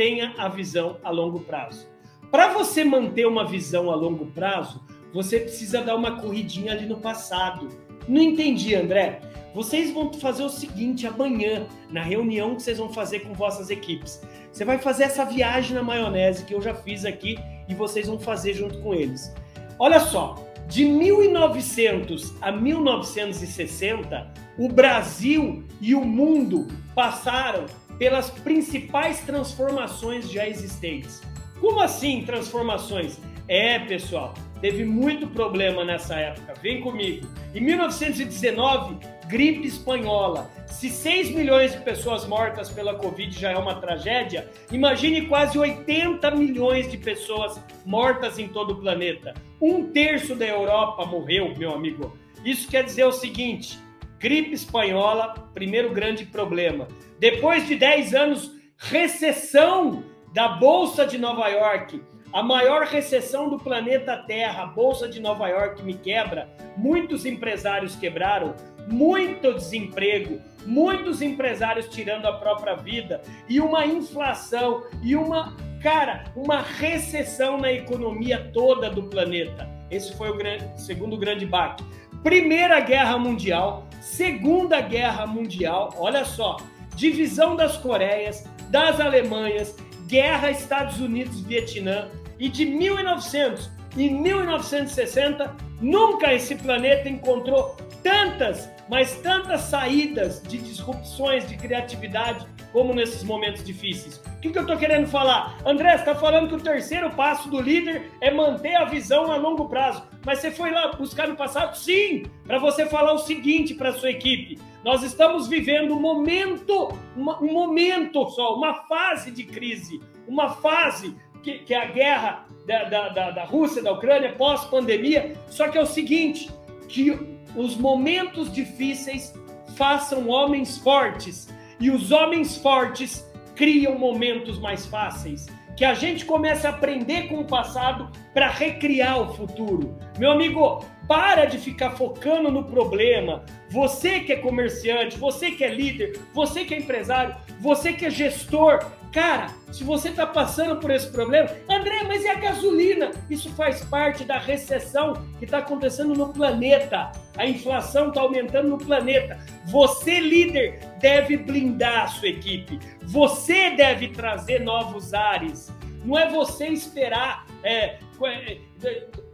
mantenha a visão a longo prazo. Para você manter uma visão a longo prazo, você precisa dar uma corridinha ali no passado. Não entendi, André. Vocês vão fazer o seguinte amanhã, na reunião que vocês vão fazer com vossas equipes. Você vai fazer essa viagem na maionese que eu já fiz aqui e vocês vão fazer junto com eles. Olha só, de 1900 a 1960, o Brasil e o mundo passaram pelas principais transformações já existentes. Como assim transformações? É, pessoal, teve muito problema nessa época. Vem comigo. Em 1919, gripe espanhola. Se 6 milhões de pessoas mortas pela Covid já é uma tragédia, imagine quase 80 milhões de pessoas mortas em todo o planeta. Um terço da Europa morreu, meu amigo. Isso quer dizer o seguinte: gripe espanhola, primeiro grande problema. Depois de 10 anos, recessão da Bolsa de Nova York. A maior recessão do planeta Terra, a Bolsa de Nova York me quebra, muitos empresários quebraram, muito desemprego, muitos empresários tirando a própria vida. E uma inflação. E uma, cara, uma recessão na economia toda do planeta. Esse foi o grande, segundo grande baque. Primeira Guerra Mundial, Segunda Guerra Mundial, olha só, divisão das Coreias, das Alemanhas, guerra Estados Unidos-Vietnã, e de 1900 e 1960, nunca esse planeta encontrou tantas, mas tantas saídas de disrupções, de criatividade, como nesses momentos difíceis. O que, que eu estou querendo falar? André, está falando que o terceiro passo do líder é manter a visão a longo prazo. Mas você foi lá buscar no passado? Sim, para você falar o seguinte para sua equipe. Nós estamos vivendo um momento, um momento só, uma fase de crise, uma fase que, que é a guerra da, da, da, da Rússia, da Ucrânia, pós-pandemia. Só que é o seguinte: que os momentos difíceis façam homens fortes e os homens fortes criam momentos mais fáceis. Que a gente comece a aprender com o passado para recriar o futuro. Meu amigo, para de ficar focando no problema. Você que é comerciante, você que é líder, você que é empresário, você que é gestor, Cara, se você está passando por esse problema, André, mas e a gasolina? Isso faz parte da recessão que está acontecendo no planeta. A inflação está aumentando no planeta. Você, líder, deve blindar a sua equipe. Você deve trazer novos ares. Não é você esperar é, é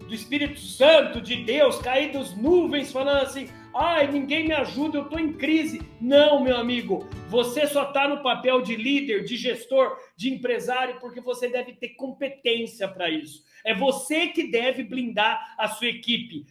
do Espírito Santo, de Deus, cair dos nuvens, falando assim: Ai, ninguém me ajuda, eu estou em crise. Não, meu amigo, você só está no papel de líder, de gestor, de empresário, porque você deve ter competência para isso. É você que deve blindar a sua equipe.